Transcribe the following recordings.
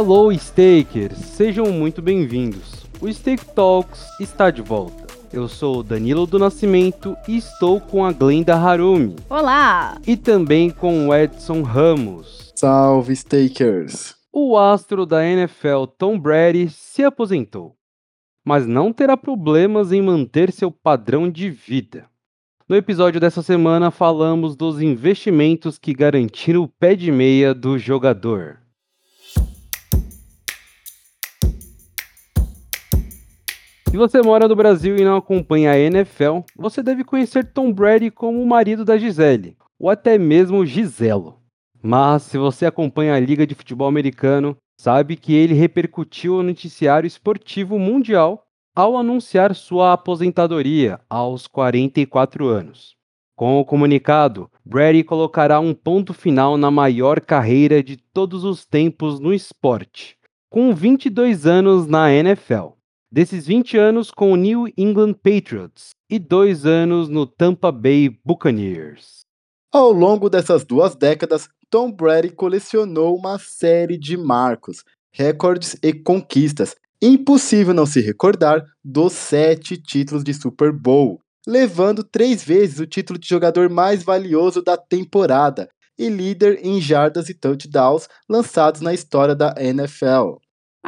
Hello, Stakers! Sejam muito bem-vindos. O Stake Talks está de volta. Eu sou Danilo do Nascimento e estou com a Glenda Harumi. Olá! E também com o Edson Ramos. Salve, Stakers! O astro da NFL Tom Brady se aposentou, mas não terá problemas em manter seu padrão de vida. No episódio dessa semana falamos dos investimentos que garantiram o pé de meia do jogador. Se você mora no Brasil e não acompanha a NFL, você deve conhecer Tom Brady como o marido da Gisele, ou até mesmo Giselo. Mas se você acompanha a Liga de Futebol Americano, sabe que ele repercutiu o noticiário esportivo mundial ao anunciar sua aposentadoria aos 44 anos. Com o comunicado, Brady colocará um ponto final na maior carreira de todos os tempos no esporte, com 22 anos na NFL. Desses 20 anos com o New England Patriots e dois anos no Tampa Bay Buccaneers. Ao longo dessas duas décadas, Tom Brady colecionou uma série de marcos, recordes e conquistas. Impossível não se recordar dos sete títulos de Super Bowl, levando três vezes o título de jogador mais valioso da temporada e líder em jardas e touchdowns lançados na história da NFL.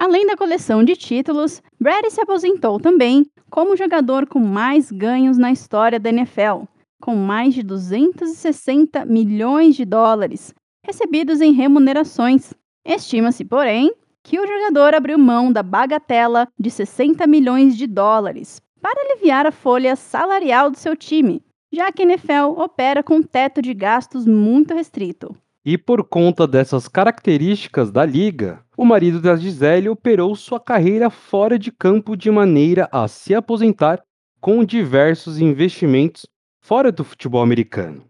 Além da coleção de títulos, Brady se aposentou também como jogador com mais ganhos na história da NFL, com mais de 260 milhões de dólares recebidos em remunerações. Estima-se, porém, que o jogador abriu mão da bagatela de 60 milhões de dólares para aliviar a folha salarial do seu time, já que a NFL opera com um teto de gastos muito restrito. E por conta dessas características da liga, o marido da Gisele operou sua carreira fora de campo de maneira a se aposentar com diversos investimentos fora do futebol americano.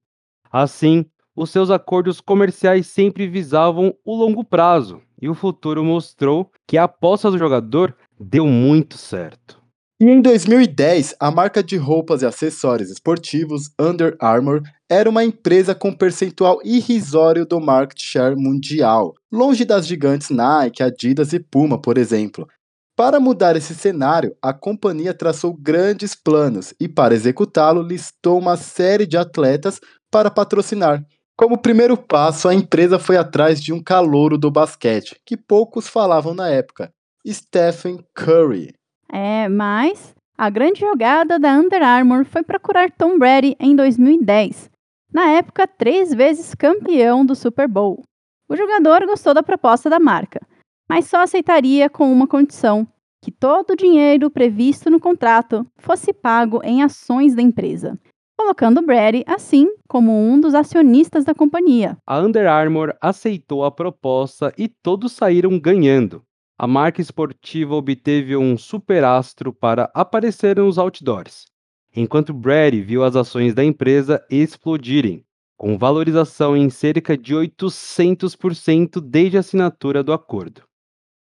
Assim, os seus acordos comerciais sempre visavam o longo prazo, e o futuro mostrou que a aposta do jogador deu muito certo. E em 2010, a marca de roupas e acessórios esportivos Under Armour era uma empresa com percentual irrisório do market share mundial, longe das gigantes Nike, Adidas e Puma, por exemplo. Para mudar esse cenário, a companhia traçou grandes planos e, para executá-lo, listou uma série de atletas para patrocinar. Como primeiro passo, a empresa foi atrás de um calouro do basquete, que poucos falavam na época, Stephen Curry. É, mas a grande jogada da Under Armour foi procurar Tom Brady em 2010, na época três vezes campeão do Super Bowl. O jogador gostou da proposta da marca, mas só aceitaria com uma condição: que todo o dinheiro previsto no contrato fosse pago em ações da empresa, colocando Brady assim como um dos acionistas da companhia. A Under Armour aceitou a proposta e todos saíram ganhando a marca esportiva obteve um superastro para aparecer nos outdoors, enquanto Brady viu as ações da empresa explodirem, com valorização em cerca de 800% desde a assinatura do acordo.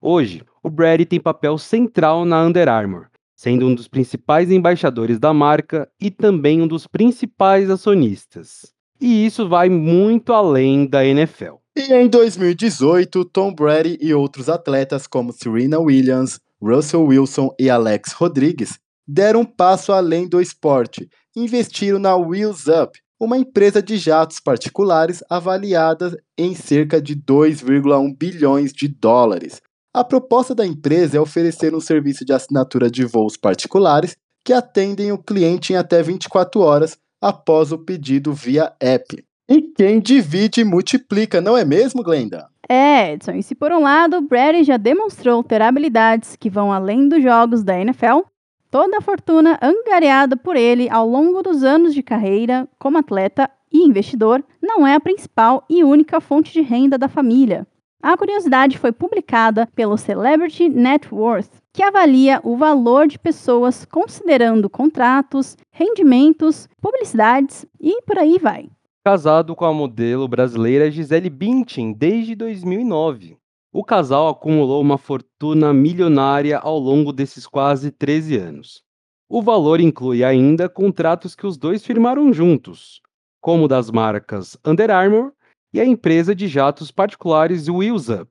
Hoje, o Brady tem papel central na Under Armour, sendo um dos principais embaixadores da marca e também um dos principais acionistas. E isso vai muito além da NFL. E em 2018, Tom Brady e outros atletas como Serena Williams, Russell Wilson e Alex Rodrigues deram um passo além do esporte, investiram na Wheels Up, uma empresa de jatos particulares avaliada em cerca de 2,1 bilhões de dólares. A proposta da empresa é oferecer um serviço de assinatura de voos particulares que atendem o cliente em até 24 horas após o pedido via app. E quem divide multiplica, não é mesmo, Glenda? É, Edson. E se por um lado Brady já demonstrou ter habilidades que vão além dos jogos da NFL, toda a fortuna angariada por ele ao longo dos anos de carreira como atleta e investidor não é a principal e única fonte de renda da família. A curiosidade foi publicada pelo Celebrity Net Worth, que avalia o valor de pessoas considerando contratos, rendimentos, publicidades e por aí vai casado com a modelo brasileira Gisele Bündchen desde 2009. O casal acumulou uma fortuna milionária ao longo desses quase 13 anos. O valor inclui ainda contratos que os dois firmaram juntos, como das marcas Under Armour e a empresa de jatos particulares Wheels Up.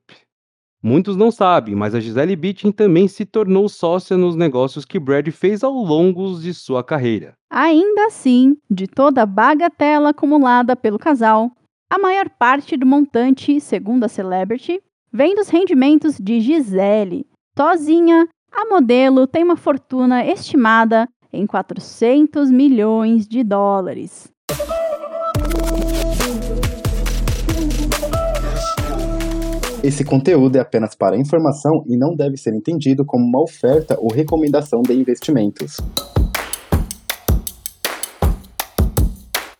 Muitos não sabem, mas a Gisele Bündchen também se tornou sócia nos negócios que Brad fez ao longo de sua carreira. Ainda assim, de toda a bagatela acumulada pelo casal, a maior parte do montante, segundo a Celebrity, vem dos rendimentos de Gisele. Sozinha, a modelo tem uma fortuna estimada em 400 milhões de dólares. Esse conteúdo é apenas para informação e não deve ser entendido como uma oferta ou recomendação de investimentos.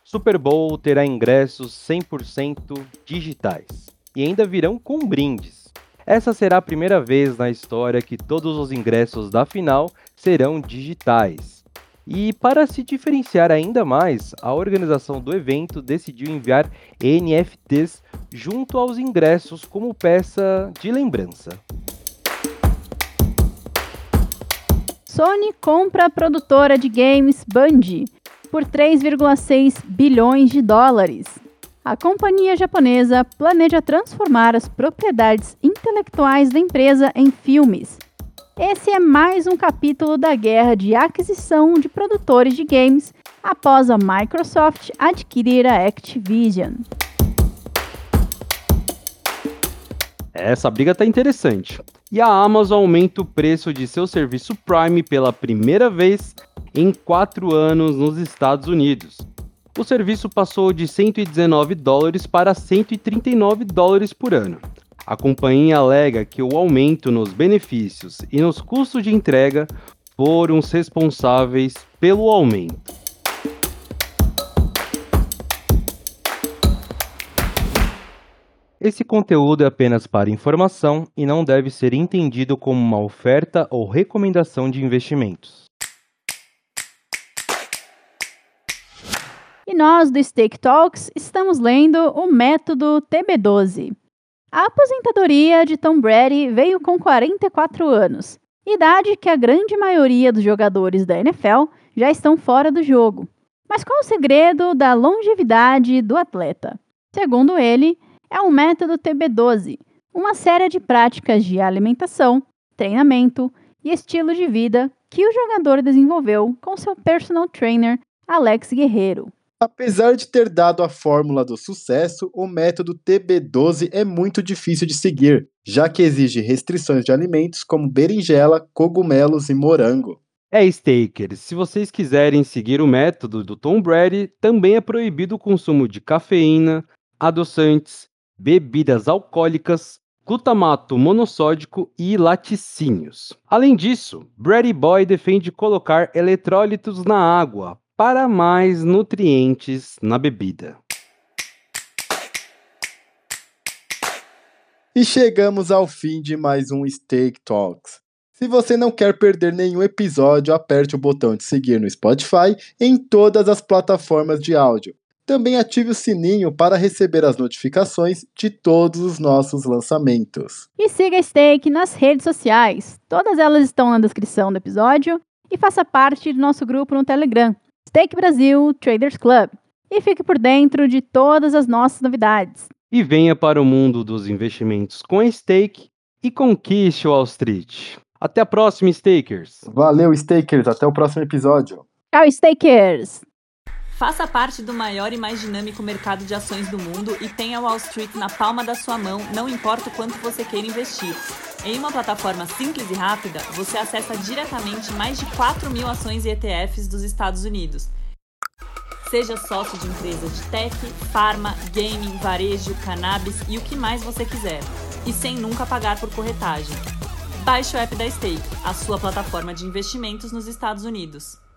Super Bowl terá ingressos 100% digitais e ainda virão com brindes. Essa será a primeira vez na história que todos os ingressos da final serão digitais. E para se diferenciar ainda mais, a organização do evento decidiu enviar NFTs junto aos ingressos como peça de lembrança. Sony compra a produtora de games Bungie por 3,6 bilhões de dólares. A companhia japonesa planeja transformar as propriedades intelectuais da empresa em filmes esse é mais um capítulo da guerra de aquisição de produtores de games após a Microsoft adquirir a Activision. Essa briga tá interessante. E a Amazon aumenta o preço de seu serviço Prime pela primeira vez em quatro anos nos Estados Unidos. O serviço passou de 119 dólares para 139 dólares por ano. A companhia alega que o aumento nos benefícios e nos custos de entrega foram os responsáveis pelo aumento. Esse conteúdo é apenas para informação e não deve ser entendido como uma oferta ou recomendação de investimentos. E nós do Stake Talks estamos lendo o método TB12. A aposentadoria de Tom Brady veio com 44 anos, idade que a grande maioria dos jogadores da NFL já estão fora do jogo. Mas qual o segredo da longevidade do atleta? Segundo ele, é o método TB12, uma série de práticas de alimentação, treinamento e estilo de vida que o jogador desenvolveu com seu personal trainer Alex Guerreiro. Apesar de ter dado a fórmula do sucesso, o método TB12 é muito difícil de seguir, já que exige restrições de alimentos como berinjela, cogumelos e morango. É, Stakers, se vocês quiserem seguir o método do Tom Brady, também é proibido o consumo de cafeína, adoçantes, bebidas alcoólicas, glutamato monossódico e laticínios. Além disso, Brady Boy defende colocar eletrólitos na água para mais nutrientes na bebida. E chegamos ao fim de mais um Steak Talks. Se você não quer perder nenhum episódio, aperte o botão de seguir no Spotify em todas as plataformas de áudio. Também ative o sininho para receber as notificações de todos os nossos lançamentos. E siga a Steak nas redes sociais. Todas elas estão na descrição do episódio e faça parte do nosso grupo no Telegram. Stake Brasil Traders Club e fique por dentro de todas as nossas novidades. E venha para o mundo dos investimentos com Stake e conquiste o Wall Street. Até a próxima, Stakers. Valeu, Stakers. Até o próximo episódio. Tchau, Stakers. Faça parte do maior e mais dinâmico mercado de ações do mundo e tenha Wall Street na palma da sua mão, não importa o quanto você queira investir. Em uma plataforma simples e rápida, você acessa diretamente mais de 4 mil ações e ETFs dos Estados Unidos. Seja sócio de empresa de tech, farma, gaming, varejo, cannabis e o que mais você quiser. E sem nunca pagar por corretagem. Baixe o app da Stake, a sua plataforma de investimentos nos Estados Unidos.